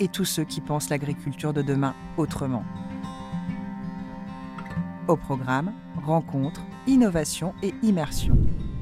et tous ceux qui pensent l'agriculture de demain autrement. Au programme, rencontres, innovation et immersion.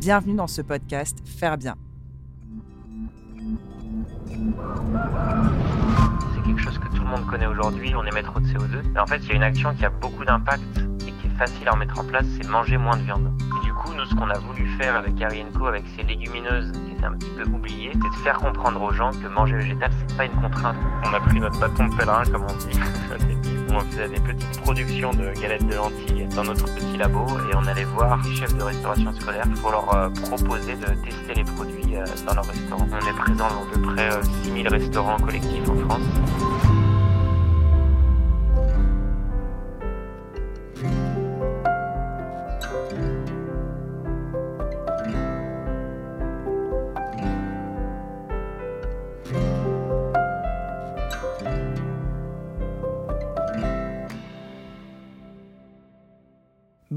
Bienvenue dans ce podcast Faire bien. C'est quelque chose que tout le monde connaît aujourd'hui, on émet trop de CO2. Mais en fait, il y a une action qui a beaucoup d'impact et qui est facile à remettre en place, c'est manger moins de viande. Et du coup, nous, ce qu'on a voulu faire avec Harry Co, avec ces légumineuses un petit peu oubliées, c'est de faire comprendre aux gens que manger végétal, c'est pas une contrainte. On a pris notre bâton de pèlerin, comme on dit. on faisait des petites productions de galettes de lentilles dans notre petit labo et on allait voir les chefs de restauration scolaire pour leur euh, proposer de tester les produits euh, dans leur restaurant. On est présent dans à peu près 6000 euh, restaurants collectifs en France.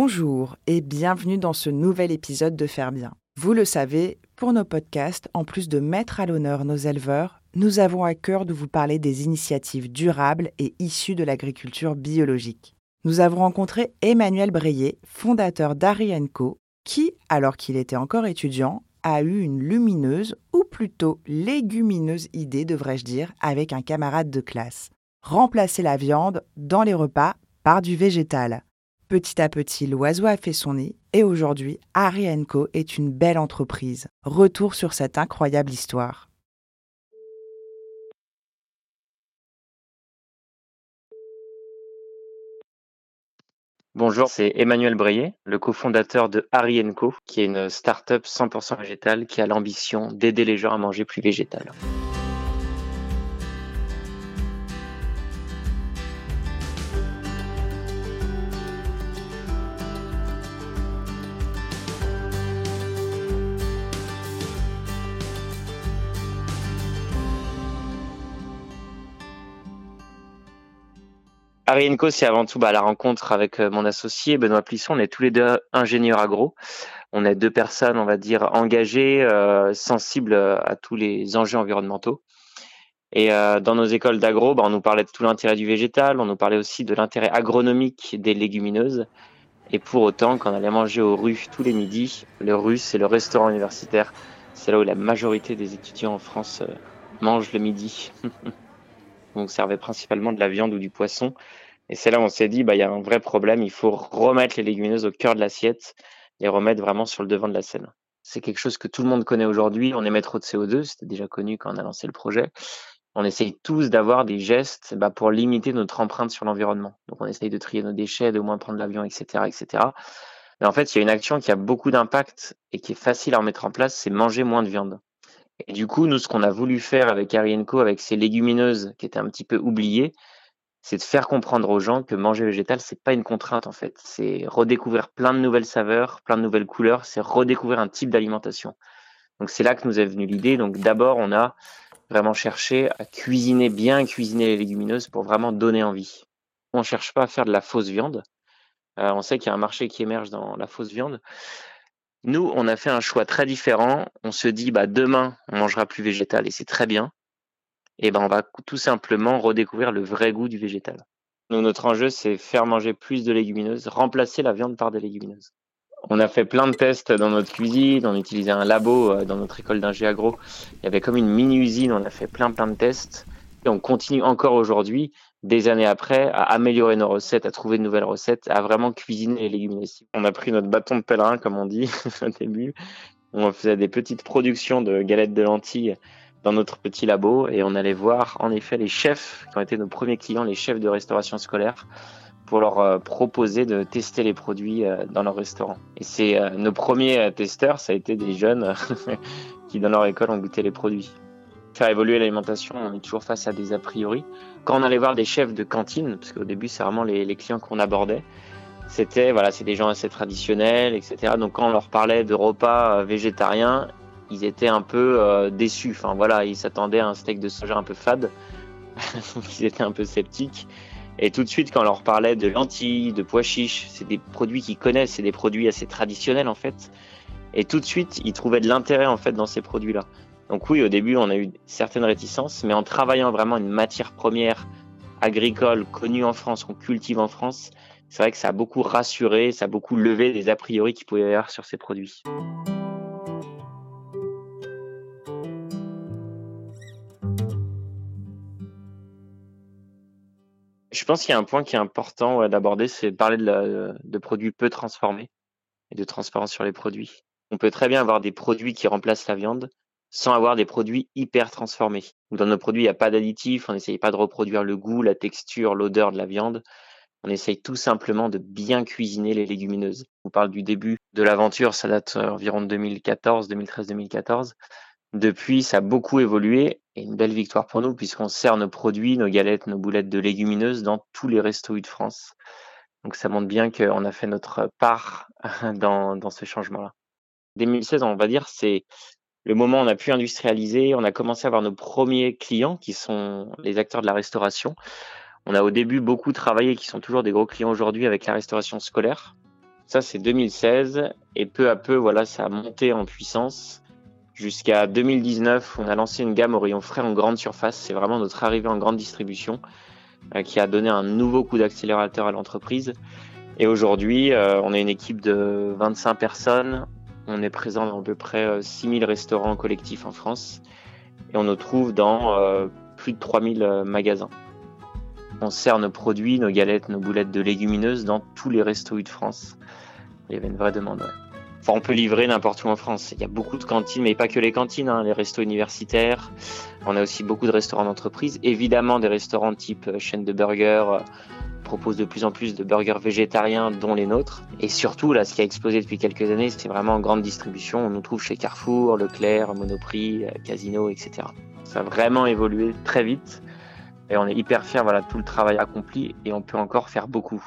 Bonjour et bienvenue dans ce nouvel épisode de Faire bien. Vous le savez, pour nos podcasts, en plus de mettre à l'honneur nos éleveurs, nous avons à cœur de vous parler des initiatives durables et issues de l'agriculture biologique. Nous avons rencontré Emmanuel Breillet, fondateur d'Arienco, qui, alors qu'il était encore étudiant, a eu une lumineuse, ou plutôt légumineuse idée, devrais-je dire, avec un camarade de classe. Remplacer la viande dans les repas par du végétal. Petit à petit, l'oiseau a fait son nid et aujourd'hui, Harry Co est une belle entreprise. Retour sur cette incroyable histoire. Bonjour, c'est Emmanuel Breillet, le cofondateur de Harry Co, qui est une start-up 100% végétale qui a l'ambition d'aider les gens à manger plus végétal. Arienco, c'est avant tout bah, la rencontre avec euh, mon associé Benoît Plisson. On est tous les deux ingénieurs agro. On est deux personnes, on va dire, engagées, euh, sensibles à tous les enjeux environnementaux. Et euh, dans nos écoles d'agro, bah, on nous parlait de tout l'intérêt du végétal, on nous parlait aussi de l'intérêt agronomique des légumineuses. Et pour autant, quand on allait manger au RU tous les midis, le RU, c'est le restaurant universitaire. C'est là où la majorité des étudiants en France mangent le midi. on servait principalement de la viande ou du poisson. Et c'est là où on s'est dit, bah, il y a un vrai problème, il faut remettre les légumineuses au cœur de l'assiette et remettre vraiment sur le devant de la scène. C'est quelque chose que tout le monde connaît aujourd'hui. On émet trop de CO2, c'était déjà connu quand on a lancé le projet. On essaye tous d'avoir des gestes bah, pour limiter notre empreinte sur l'environnement. Donc on essaye de trier nos déchets, de moins prendre l'avion, etc., etc. Mais en fait, il y a une action qui a beaucoup d'impact et qui est facile à remettre en place, c'est manger moins de viande. Et du coup, nous, ce qu'on a voulu faire avec Arienco, avec ces légumineuses qui étaient un petit peu oubliées, c'est de faire comprendre aux gens que manger végétal, c'est pas une contrainte en fait. C'est redécouvrir plein de nouvelles saveurs, plein de nouvelles couleurs, c'est redécouvrir un type d'alimentation. Donc c'est là que nous est venue l'idée. Donc d'abord, on a vraiment cherché à cuisiner, bien cuisiner les légumineuses pour vraiment donner envie. On cherche pas à faire de la fausse viande. Euh, on sait qu'il y a un marché qui émerge dans la fausse viande. Nous, on a fait un choix très différent. On se dit, bah, demain, on mangera plus végétal et c'est très bien. Et ben, on va tout simplement redécouvrir le vrai goût du végétal. Notre enjeu, c'est faire manger plus de légumineuses, remplacer la viande par des légumineuses. On a fait plein de tests dans notre cuisine, on utilisait un labo euh, dans notre école d'ingé agro. Il y avait comme une mini-usine, on a fait plein plein de tests. Et on continue encore aujourd'hui des années après, à améliorer nos recettes, à trouver de nouvelles recettes, à vraiment cuisiner les légumineuses. On a pris notre bâton de pèlerin, comme on dit au début. On faisait des petites productions de galettes de lentilles dans notre petit labo et on allait voir en effet les chefs qui ont été nos premiers clients, les chefs de restauration scolaire, pour leur euh, proposer de tester les produits euh, dans leur restaurant. Et c'est euh, nos premiers testeurs, ça a été des jeunes qui dans leur école ont goûté les produits. Faire évoluer l'alimentation, on est toujours face à des a priori. Quand on allait voir des chefs de cantine, parce qu'au début c'est vraiment les, clients qu'on abordait, c'était voilà, c'est des gens assez traditionnels, etc. Donc quand on leur parlait de repas euh, végétariens, ils étaient un peu euh, déçus. Enfin voilà, ils s'attendaient à un steak de soja un peu fade, donc ils étaient un peu sceptiques. Et tout de suite, quand on leur parlait de lentilles, de pois chiches, c'est des produits qu'ils connaissent, c'est des produits assez traditionnels en fait. Et tout de suite, ils trouvaient de l'intérêt en fait dans ces produits-là. Donc oui, au début, on a eu certaines réticences, mais en travaillant vraiment une matière première agricole connue en France, qu'on cultive en France, c'est vrai que ça a beaucoup rassuré, ça a beaucoup levé des a priori qu'il pouvait y avoir sur ces produits. Je pense qu'il y a un point qui est important d'aborder, c'est parler de, de produits peu transformés et de transparence sur les produits. On peut très bien avoir des produits qui remplacent la viande, sans avoir des produits hyper transformés. Dans nos produits, il n'y a pas d'additifs, on n'essaye pas de reproduire le goût, la texture, l'odeur de la viande. On essaye tout simplement de bien cuisiner les légumineuses. On parle du début de l'aventure, ça date euh, environ de 2014, 2013-2014. Depuis, ça a beaucoup évolué et une belle victoire pour nous puisqu'on sert nos produits, nos galettes, nos boulettes de légumineuses dans tous les restos de France. Donc ça montre bien qu'on a fait notre part dans, dans ce changement-là. 2016, on va dire, c'est le moment où on a pu industrialiser, on a commencé à avoir nos premiers clients qui sont les acteurs de la restauration. On a au début beaucoup travaillé, qui sont toujours des gros clients aujourd'hui avec la restauration scolaire. Ça, c'est 2016 et peu à peu, voilà, ça a monté en puissance. Jusqu'à 2019, on a lancé une gamme au rayon frais en grande surface. C'est vraiment notre arrivée en grande distribution euh, qui a donné un nouveau coup d'accélérateur à l'entreprise. Et aujourd'hui, euh, on est une équipe de 25 personnes. On est présent dans à peu près 6000 euh, restaurants collectifs en France et on nous trouve dans euh, plus de 3000 euh, magasins. On sert nos produits, nos galettes, nos boulettes de légumineuses dans tous les restos de France. Il y avait une vraie demande. Enfin, on peut livrer n'importe où en France. Il y a beaucoup de cantines, mais pas que les cantines, hein, les restos universitaires. On a aussi beaucoup de restaurants d'entreprise. Évidemment, des restaurants type chaîne de burgers, propose de plus en plus de burgers végétariens, dont les nôtres. Et surtout, là, ce qui a explosé depuis quelques années, c'est vraiment en grande distribution. On nous trouve chez Carrefour, Leclerc, Monoprix, euh, Casino, etc. Ça a vraiment évolué très vite. Et on est hyper fiers voilà, de tout le travail accompli et on peut encore faire beaucoup.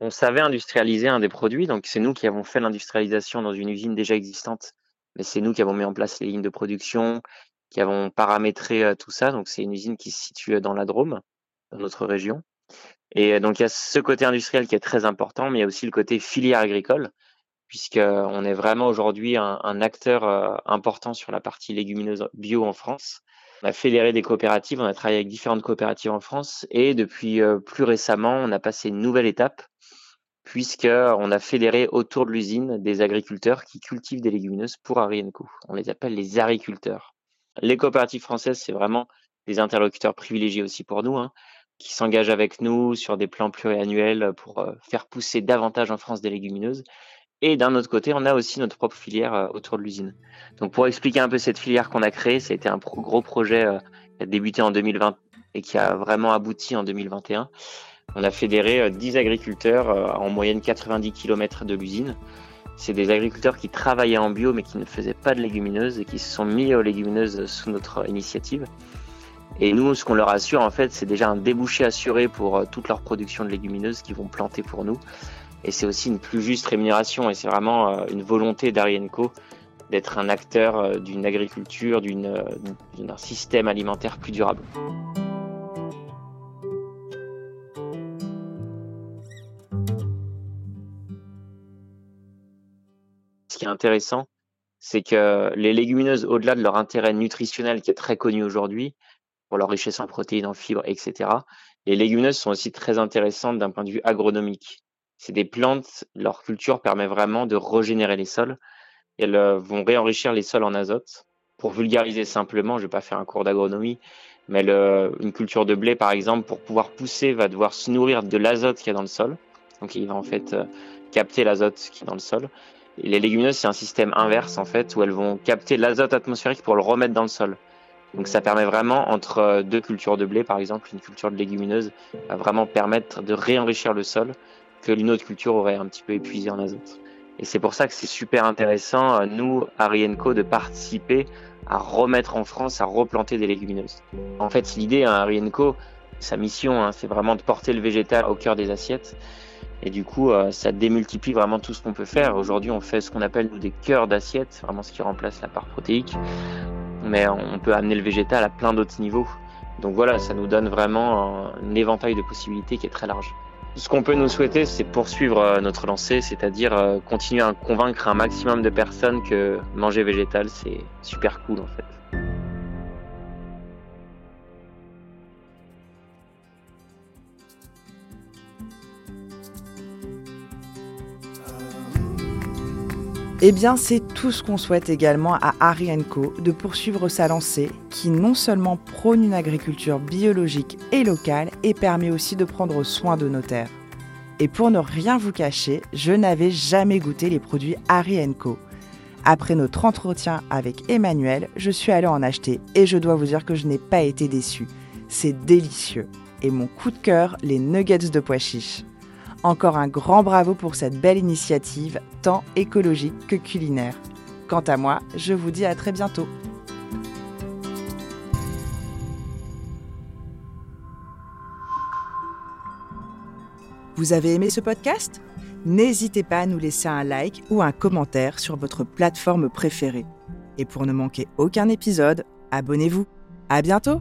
On savait industrialiser un des produits, donc c'est nous qui avons fait l'industrialisation dans une usine déjà existante mais c'est nous qui avons mis en place les lignes de production, qui avons paramétré tout ça. Donc, c'est une usine qui se situe dans la Drôme, dans notre région. Et donc, il y a ce côté industriel qui est très important, mais il y a aussi le côté filière agricole, puisqu'on est vraiment aujourd'hui un, acteur important sur la partie légumineuse bio en France. On a fédéré des coopératives, on a travaillé avec différentes coopératives en France, et depuis plus récemment, on a passé une nouvelle étape puisqu'on a fédéré autour de l'usine des agriculteurs qui cultivent des légumineuses pour Arienco. On les appelle les agriculteurs. Les coopératives françaises, c'est vraiment des interlocuteurs privilégiés aussi pour nous, hein, qui s'engagent avec nous sur des plans pluriannuels pour euh, faire pousser davantage en France des légumineuses. Et d'un autre côté, on a aussi notre propre filière euh, autour de l'usine. Donc pour expliquer un peu cette filière qu'on a créée, ça a été un gros projet euh, qui a débuté en 2020 et qui a vraiment abouti en 2021 on a fédéré 10 euh, agriculteurs euh, en moyenne 90 km de l'usine. C'est des agriculteurs qui travaillaient en bio mais qui ne faisaient pas de légumineuses et qui se sont mis aux légumineuses sous notre initiative. Et nous, ce qu'on leur assure, en fait, c'est déjà un débouché assuré pour euh, toute leur production de légumineuses qu'ils vont planter pour nous. Et c'est aussi une plus juste rémunération et c'est vraiment une volonté d'Arienco d'être un acteur d'une agriculture, d'un système alimentaire plus durable. Ce qui est intéressant, c'est que les légumineuses, au-delà de leur intérêt nutritionnel qui est très connu aujourd'hui, pour leur richesse en protéines, en fibres, etc., les légumineuses sont aussi très intéressantes d'un point de vue agronomique. C'est des plantes, leur culture permet vraiment de régénérer les sols. elles euh, vont réenrichir les sols en azote. Pour vulgariser simplement, je ne vais pas faire un cours d'agronomie, mais une culture de blé, par exemple, pour pouvoir pousser, va devoir se nourrir de l'azote qu'il y a dans le sol. Donc il va en fait euh, capter l'azote qui est dans le sol les légumineuses, c'est un système inverse en fait, où elles vont capter l'azote atmosphérique pour le remettre dans le sol. Donc ça permet vraiment, entre euh, deux cultures de blé par exemple, une culture de légumineuse, va vraiment permettre de réenrichir le sol, que une autre culture aurait un petit peu épuisé en azote. Et c'est pour ça que c'est super intéressant, euh, nous, à Rienco, de participer à remettre en France, à replanter des légumineuses. En fait, l'idée, à hein, sa mission, hein, c'est vraiment de porter le végétal au cœur des assiettes. Et du coup, euh, ça démultiplie vraiment tout ce qu'on peut faire. Aujourd'hui, on fait ce qu'on appelle des cœurs d'assiettes, vraiment ce qui remplace la part protéique. Mais on peut amener le végétal à plein d'autres niveaux. Donc voilà, ça nous donne vraiment un éventail de possibilités qui est très large. Ce qu'on peut nous souhaiter, c'est poursuivre euh, notre lancée, c'est-à-dire euh, continuer à convaincre un maximum de personnes que manger végétal, c'est super cool en fait. Eh bien, c'est tout ce qu'on souhaite également à Harry Co de poursuivre sa lancée qui non seulement prône une agriculture biologique et locale et permet aussi de prendre soin de nos terres. Et pour ne rien vous cacher, je n'avais jamais goûté les produits Harry Co. Après notre entretien avec Emmanuel, je suis allée en acheter et je dois vous dire que je n'ai pas été déçue. C'est délicieux. Et mon coup de cœur, les nuggets de pois chiches. Encore un grand bravo pour cette belle initiative, tant écologique que culinaire. Quant à moi, je vous dis à très bientôt. Vous avez aimé ce podcast? N'hésitez pas à nous laisser un like ou un commentaire sur votre plateforme préférée. Et pour ne manquer aucun épisode, abonnez-vous. À bientôt